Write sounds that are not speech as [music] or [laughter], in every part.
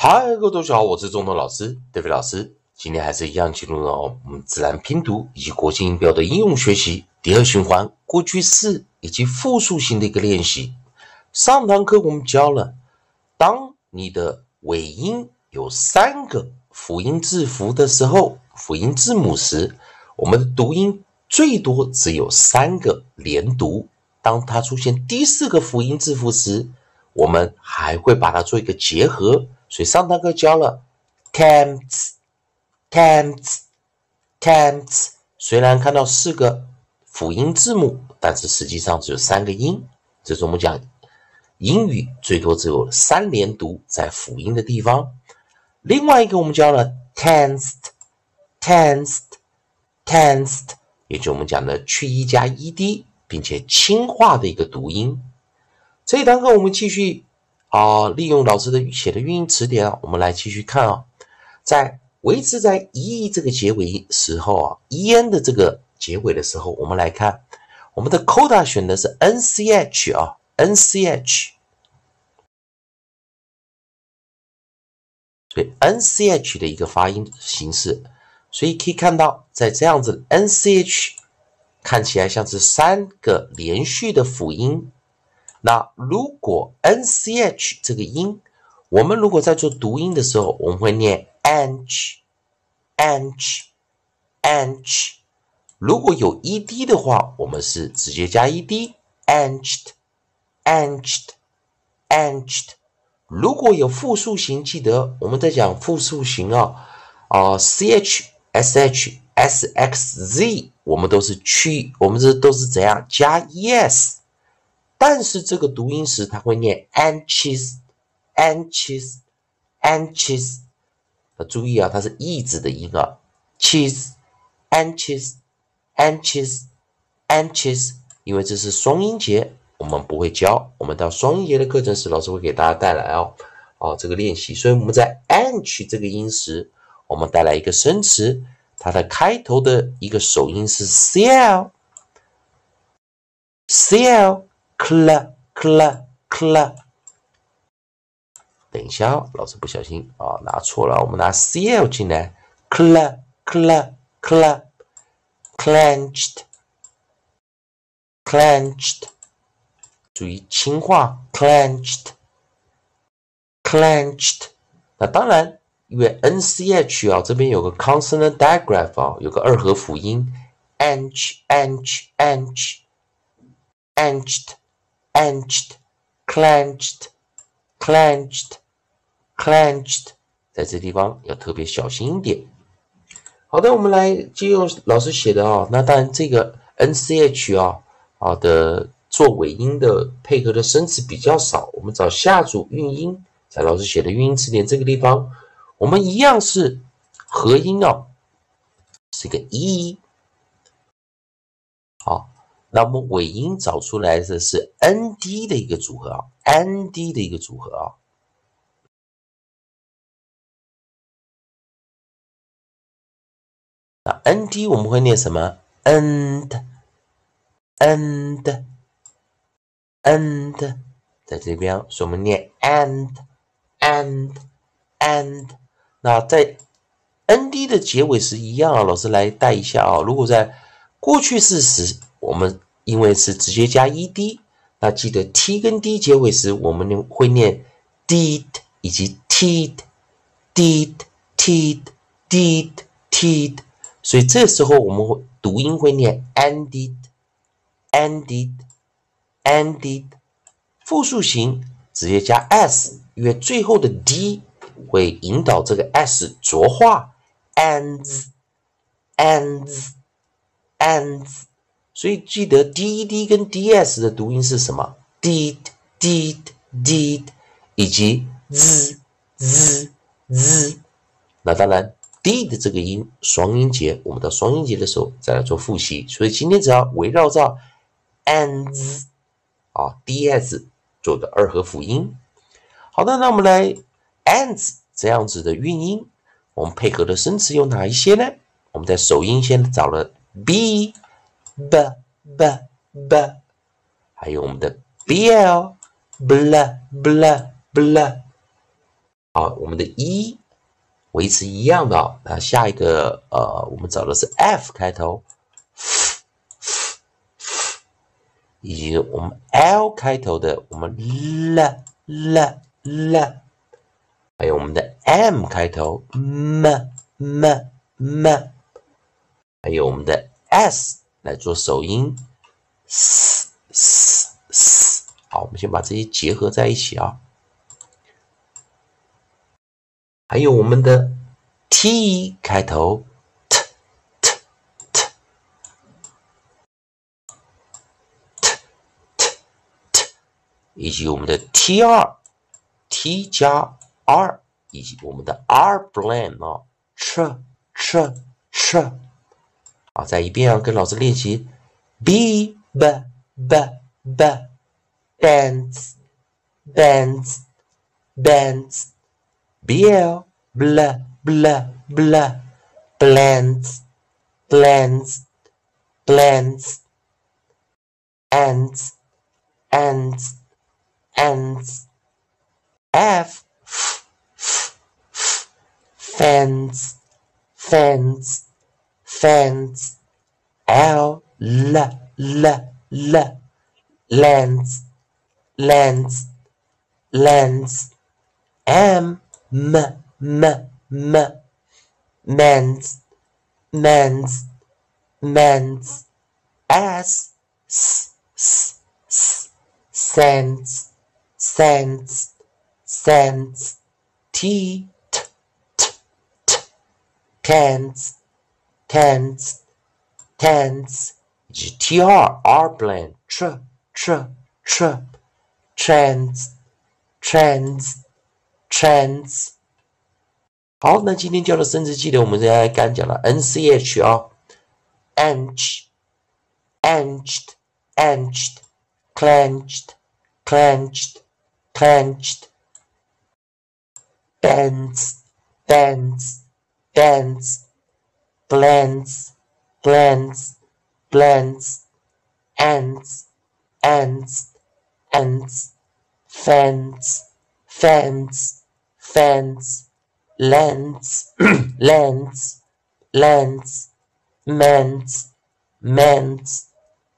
嗨，各位同学好，我是中通老师德飞老师。今天还是一样进入了我们自然拼读以及国际音标的应用学习第二循环过去式以及复数型的一个练习。上堂课我们教了，当你的尾音有三个辅音字符的时候，辅音字母时，我们的读音最多只有三个连读。当它出现第四个辅音字符时，我们还会把它做一个结合。所以上堂课教了 cams，cams，cams。虽然看到四个辅音字母，但是实际上只有三个音。这是我们讲英语最多只有三连读在辅音的地方。另外一个我们教了 tensed，tensed，tensed，也就我们讲的去 e 加 ed，并且轻化的一个读音。这一堂课我们继续。啊，利用老师的写的语音词典啊，我们来继续看啊，在维持在 e 这个结尾时候啊，en 的这个结尾的时候，我们来看我们的 coda 选的是 nch 啊，nch，所以 nch 的一个发音形式，所以可以看到在这样子 nch 看起来像是三个连续的辅音。那如果 n c h 这个音，我们如果在做读音的时候，我们会念 anch，anch，anch。如果有 e d 的话，我们是直接加 e d，anched，anched，anched。如果有复数型，记得我们在讲复数型啊，啊 c h s h s x z，我们都是去，我们这都是怎样加 e s。但是这个读音时，它会念 anches，anches，anches。要注意啊，它是 e 字的音啊，cheese，anches，anches，anches。因为这是双音节，我们不会教。我们到双音节的课程时，老师会给大家带来哦，哦这个练习。所以我们在 anch 这个音时，我们带来一个生词，它的开头的一个首音是 cl，cl。Cl cl cl，等一下，老师不小心啊，拿错了，我们拿 cl 进来，cl cl cl，clenched clenched，注意轻化，clenched clenched。那当然，因为 nch 啊，这边有个 consonant diagraph 啊，有个二合辅音，anch anch anch anched。Anched, clenched, clenched, clenched，在这地方要特别小心一点。好的，我们来借用老师写的啊，那当然这个 nch 啊，好的做尾音的配合的生词比较少，我们找下组韵音，在老师写的韵音词典这个地方，我们一样是合音哦，是个 e，好。那我们尾音找出来的是 n d 的一个组合啊，n d 的一个组合啊。那 n d 我们会念什么？and，and，and，在这边，所以我们念 and，and，and。那在 n d 的结尾是一样啊，老师来带一下啊。如果在过去式时，我们因为是直接加 ed，那记得 t 跟 d 结尾时，我们会念 did 以及 tid，did，tid，did，tid，所以这时候我们读音会念 ended，ended，ended，复数型直接加 s，因为最后的 d 会引导这个 s 浊化，ends，ends，ends。所以记得 d d 跟 d s 的读音是什么？did 跟 did 以及 z z z。那当然 d 的这个音双音节，我们到双音节的时候再来做复习。所以今天只要围绕着 ends 啊 d s 做的二合辅音。好的，那我们来 ends 这样子的韵音，我们配合的生词有哪一些呢？我们在首音先找了 b。B b b，还有我们的 bl bl bl bl，好，我们的 E 维持一样的，那下一个呃，我们找的是 F 开头，以及我们 L 开头的，我们 L L L，还有我们的 M 开头，M M M，还有我们的 S 来做首音，S S S。好，我们先把这些结合在一起啊。还有我们的 T 开头，T T T T T T，以及我们的 T R T 加 R，以及我们的 R blend 啊，ch ch ch。好，再一遍啊，跟老师练习 B B B B bands bands bands bl bl bl blah blends blends blends ends ends ends f fans fans Fans, l l l l. Lens. Lens. Lens. M m m m. Men's. Men's. Men's. S s s s. Sense. Sense. Sense. T t t. T tense tends tends tr r blend tr tr tr trends trends trends。好，那今天教的生殖器呢，我们现在刚讲了 n c h 啊，anched anched anched clenched clenched clenched bends bends bends plants, plants, plants, ants, ants, ants, fans, fans, fans, lands, lands, [clears throat] lands, mans, mans,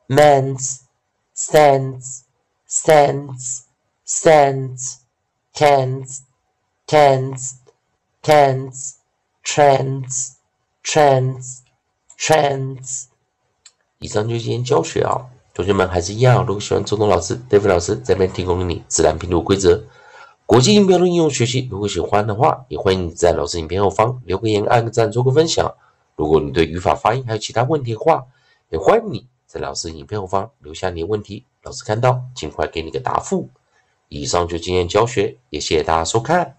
mans, stands, stands, stands, tens, tens, tens, trends, trends trends 以上就是今天教学啊，同学们还是一样，如果喜欢周东老师、David 老师这边提供给你自然拼读规则。国际音标的应用学习，如果喜欢的话，也欢迎你在老师影片后方留个言、按个赞、做个分享。如果你对语法、发音还有其他问题的话，也欢迎你在老师影片后方留下你的问题，老师看到尽快给你个答复。以上就今天教学，也谢谢大家收看。